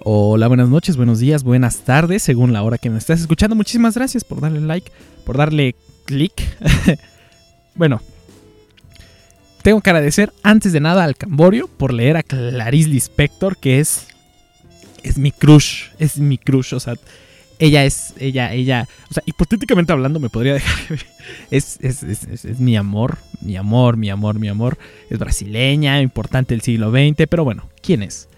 Hola, buenas noches, buenos días, buenas tardes, según la hora que me estás escuchando. Muchísimas gracias por darle like, por darle click. bueno, tengo que agradecer antes de nada al Camborio por leer a Clarice Lispector, que es es mi crush, es mi crush, o sea, ella es, ella, ella, o sea, hipotéticamente hablando me podría dejar, es, es, es, es, mi amor, mi amor, mi amor, mi amor, es brasileña, importante del siglo XX, pero bueno, ¿quién es?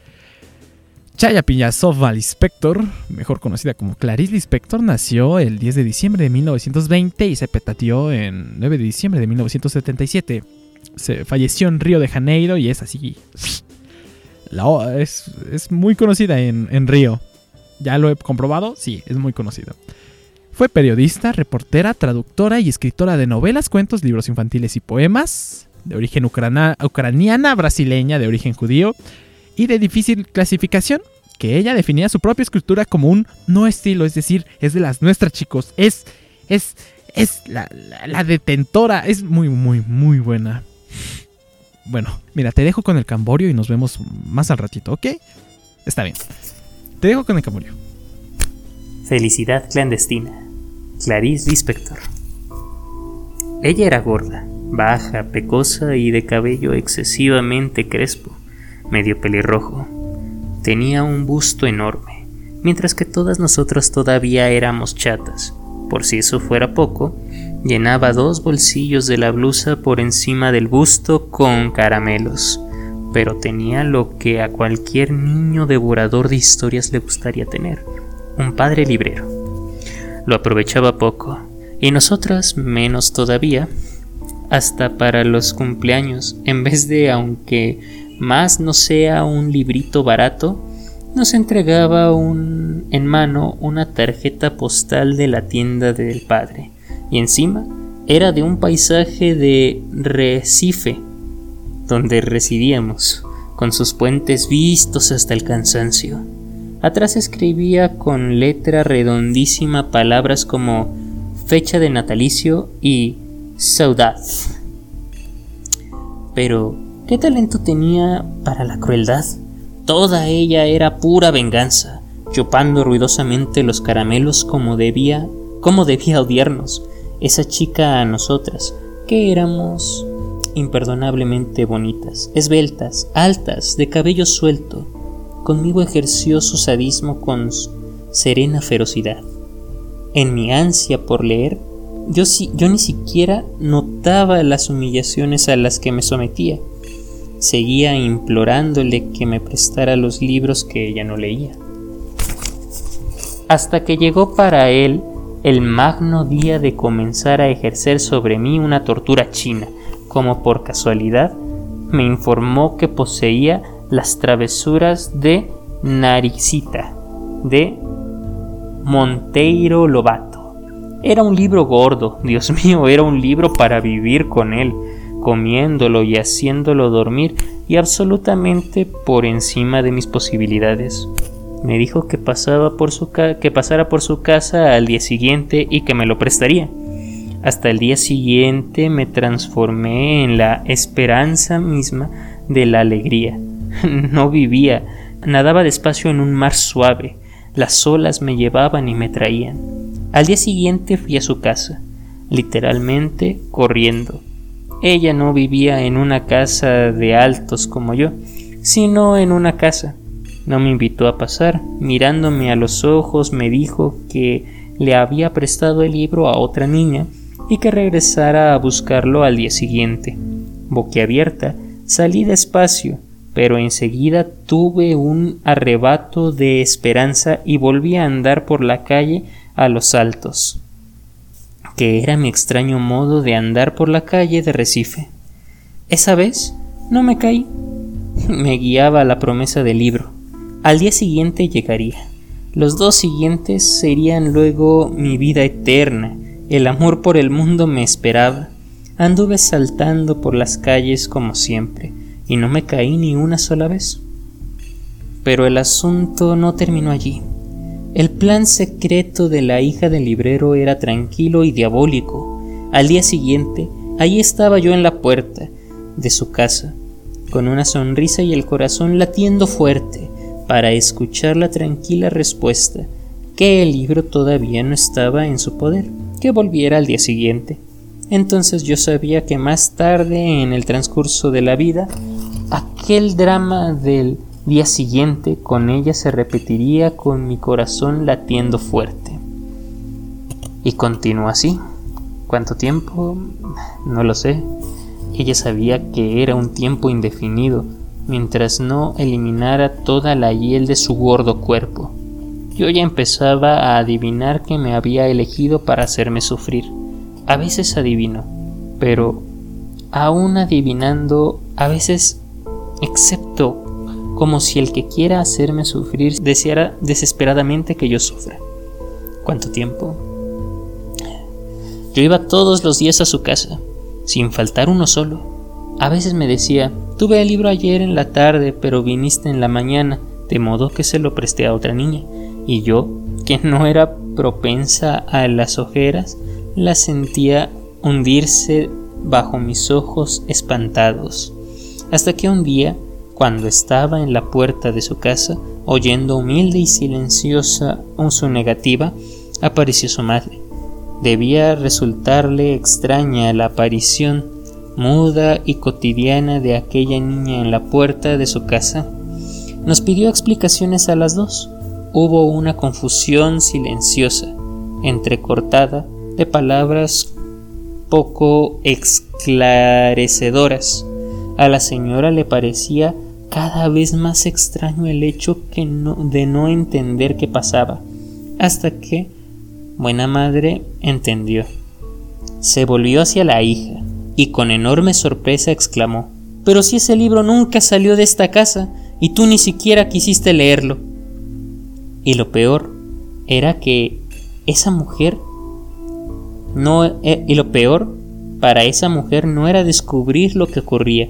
Chaya Piñasova Lispector, mejor conocida como Clarice Lispector, nació el 10 de diciembre de 1920 y se petateó en 9 de diciembre de 1977. Se falleció en Río de Janeiro y es así. La, es, es, muy conocida en, en Río. Ya lo he comprobado, sí, es muy conocida. Fue periodista, reportera, traductora y escritora de novelas, cuentos, libros infantiles y poemas, de origen ucraniana, brasileña, de origen judío y de difícil clasificación, que ella definía su propia escritura como un no estilo, es decir, es de las nuestras chicos, es, es, es la, la, detentora, es muy, muy, muy buena. Bueno, mira, te dejo con el Camborio y nos vemos más al ratito, ¿ok? Está bien. Te dejo con el Camborio. Felicidad clandestina. Clarice Lispector. Ella era gorda, baja, pecosa y de cabello excesivamente crespo medio pelirrojo. Tenía un busto enorme, mientras que todas nosotras todavía éramos chatas. Por si eso fuera poco, llenaba dos bolsillos de la blusa por encima del busto con caramelos, pero tenía lo que a cualquier niño devorador de historias le gustaría tener, un padre librero. Lo aprovechaba poco, y nosotras menos todavía, hasta para los cumpleaños, en vez de aunque más no sea un librito barato, nos entregaba un, en mano una tarjeta postal de la tienda del padre, y encima era de un paisaje de Recife, donde residíamos, con sus puentes vistos hasta el cansancio. Atrás escribía con letra redondísima palabras como fecha de natalicio y saudade. Pero ¿Qué talento tenía para la crueldad? Toda ella era pura venganza, chupando ruidosamente los caramelos como debía, como debía odiarnos, esa chica a nosotras, que éramos imperdonablemente bonitas, esbeltas, altas, de cabello suelto. Conmigo ejerció su sadismo con serena ferocidad. En mi ansia por leer, yo, yo ni siquiera notaba las humillaciones a las que me sometía seguía implorándole que me prestara los libros que ella no leía. Hasta que llegó para él el magno día de comenzar a ejercer sobre mí una tortura china, como por casualidad me informó que poseía las travesuras de Naricita, de Monteiro Lobato. Era un libro gordo, Dios mío, era un libro para vivir con él comiéndolo y haciéndolo dormir y absolutamente por encima de mis posibilidades. Me dijo que, su que pasara por su casa al día siguiente y que me lo prestaría. Hasta el día siguiente me transformé en la esperanza misma de la alegría. No vivía, nadaba despacio en un mar suave, las olas me llevaban y me traían. Al día siguiente fui a su casa, literalmente corriendo. Ella no vivía en una casa de altos como yo, sino en una casa. No me invitó a pasar, mirándome a los ojos me dijo que le había prestado el libro a otra niña y que regresara a buscarlo al día siguiente. Boquiabierta, salí despacio, pero enseguida tuve un arrebato de esperanza y volví a andar por la calle a los altos que era mi extraño modo de andar por la calle de Recife. Esa vez no me caí. Me guiaba la promesa del libro. Al día siguiente llegaría. Los dos siguientes serían luego mi vida eterna. El amor por el mundo me esperaba. Anduve saltando por las calles como siempre, y no me caí ni una sola vez. Pero el asunto no terminó allí. El plan secreto de la hija del librero era tranquilo y diabólico. Al día siguiente, allí estaba yo en la puerta de su casa, con una sonrisa y el corazón latiendo fuerte, para escuchar la tranquila respuesta que el libro todavía no estaba en su poder, que volviera al día siguiente. Entonces yo sabía que más tarde en el transcurso de la vida, aquel drama del día siguiente con ella se repetiría con mi corazón latiendo fuerte. Y continuó así. ¿Cuánto tiempo? No lo sé. Ella sabía que era un tiempo indefinido, mientras no eliminara toda la hiel de su gordo cuerpo. Yo ya empezaba a adivinar que me había elegido para hacerme sufrir. A veces adivino, pero aún adivinando, a veces excepto como si el que quiera hacerme sufrir deseara desesperadamente que yo sufra. ¿Cuánto tiempo? Yo iba todos los días a su casa, sin faltar uno solo. A veces me decía, tuve el libro ayer en la tarde, pero viniste en la mañana, de modo que se lo presté a otra niña. Y yo, que no era propensa a las ojeras, la sentía hundirse bajo mis ojos espantados. Hasta que un día, cuando estaba en la puerta de su casa, oyendo humilde y silenciosa su negativa, apareció su madre. Debía resultarle extraña la aparición muda y cotidiana de aquella niña en la puerta de su casa. Nos pidió explicaciones a las dos. Hubo una confusión silenciosa, entrecortada de palabras poco esclarecedoras. A la señora le parecía cada vez más extraño el hecho de no entender qué pasaba, hasta que buena madre entendió. Se volvió hacia la hija y con enorme sorpresa exclamó Pero si ese libro nunca salió de esta casa y tú ni siquiera quisiste leerlo. Y lo peor era que esa mujer no eh, y lo peor para esa mujer no era descubrir lo que ocurría,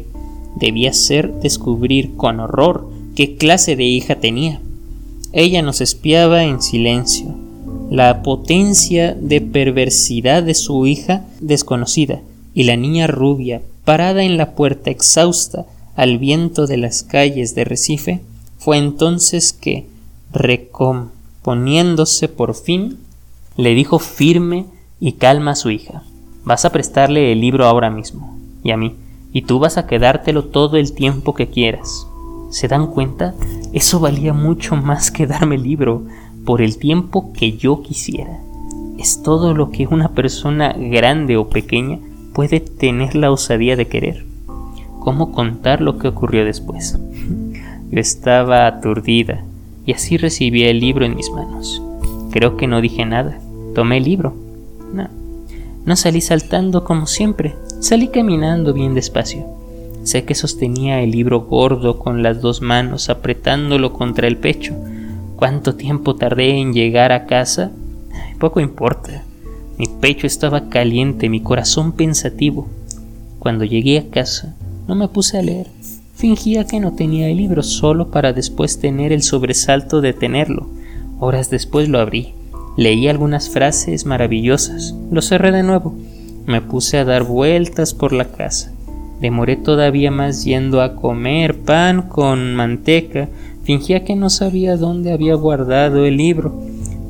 debía ser descubrir con horror qué clase de hija tenía. Ella nos espiaba en silencio. La potencia de perversidad de su hija desconocida y la niña rubia parada en la puerta exhausta al viento de las calles de Recife, fue entonces que, recomponiéndose por fin, le dijo firme y calma a su hija. Vas a prestarle el libro ahora mismo, y a mí, y tú vas a quedártelo todo el tiempo que quieras. ¿Se dan cuenta? Eso valía mucho más que darme el libro por el tiempo que yo quisiera. Es todo lo que una persona grande o pequeña puede tener la osadía de querer. ¿Cómo contar lo que ocurrió después? Estaba aturdida y así recibí el libro en mis manos. Creo que no dije nada. Tomé el libro. No, no salí saltando como siempre, Salí caminando bien despacio. Sé que sostenía el libro gordo con las dos manos apretándolo contra el pecho. ¿Cuánto tiempo tardé en llegar a casa? Poco importa. Mi pecho estaba caliente, mi corazón pensativo. Cuando llegué a casa, no me puse a leer. Fingía que no tenía el libro solo para después tener el sobresalto de tenerlo. Horas después lo abrí. Leí algunas frases maravillosas. Lo cerré de nuevo me puse a dar vueltas por la casa. Demoré todavía más yendo a comer pan con manteca. Fingía que no sabía dónde había guardado el libro.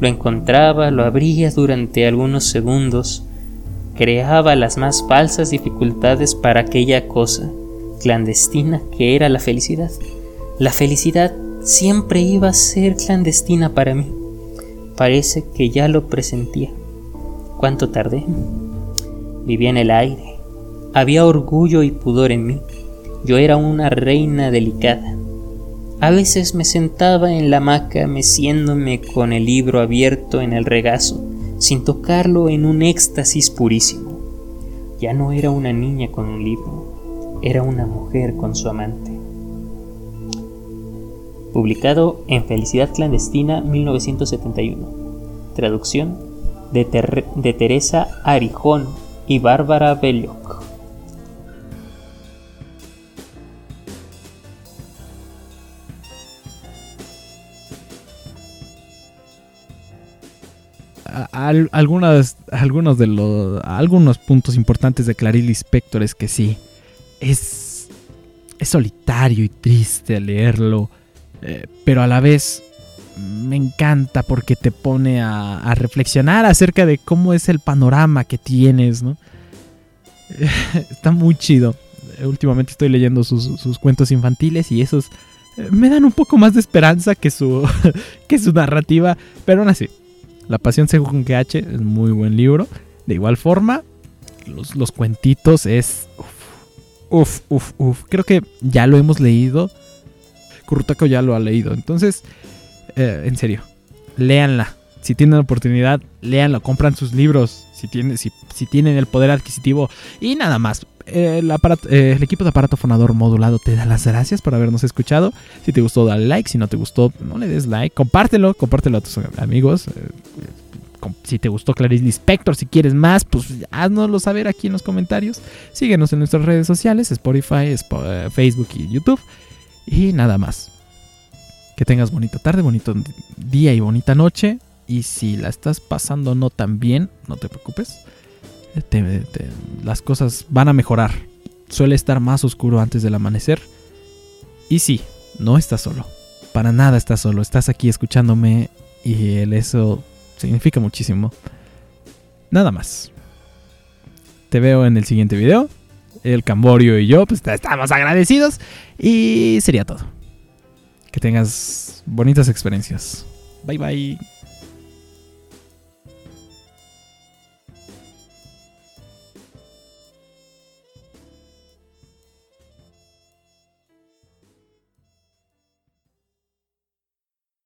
Lo encontraba, lo abría durante algunos segundos. Creaba las más falsas dificultades para aquella cosa clandestina que era la felicidad. La felicidad siempre iba a ser clandestina para mí. Parece que ya lo presentía. ¿Cuánto tardé? vivía en el aire. Había orgullo y pudor en mí. Yo era una reina delicada. A veces me sentaba en la hamaca meciéndome con el libro abierto en el regazo, sin tocarlo en un éxtasis purísimo. Ya no era una niña con un libro, era una mujer con su amante. Publicado en Felicidad Clandestina 1971. Traducción de, Teresa Arijón y Bárbara Belloc. algunos de los algunos puntos importantes de Clarice Lispector es que sí es es solitario y triste leerlo, eh, pero a la vez me encanta porque te pone a, reflexionar acerca de cómo es el panorama que tienes, ¿no? Está muy chido. Últimamente estoy leyendo sus, cuentos infantiles y esos eh, me dan un poco más de esperanza que su, que su narrativa, pero aún así. La Pasión según H es muy buen libro. De igual forma, los, los cuentitos es... uf, uf. Creo que ya lo hemos leído. Kurutako ya lo ha leído. Entonces, eh, en serio, léanla. Si tienen oportunidad, léanlo. Compran sus libros. Si, tienen, si, tienen el poder adquisitivo. Y nada más. El, eh, el, equipo de aparato fonador modulado te da las gracias por habernos escuchado. Si te gustó, dale like. Si no te gustó, no le des like. Compártelo. Compártelo a tus amigos. Eh, si te gustó Clarice Lispector, si quieres más, pues haznoslo saber aquí en los comentarios. Síguenos en nuestras redes sociales, Spotify, eh, Facebook y YouTube. Y nada más. Que tengas bonita tarde, bonito día y bonita noche. Y si la estás pasando no tan bien, no te preocupes. las cosas van a mejorar. Suele estar más oscuro antes del amanecer. Y sí, no estás solo. Para nada estás solo. Estás aquí escuchándome y el eso significa muchísimo. Nada más. Te veo en el siguiente video. El Camborio y yo pues estamos agradecidos. Y sería todo. Que tengas bonitas experiencias. Bye bye.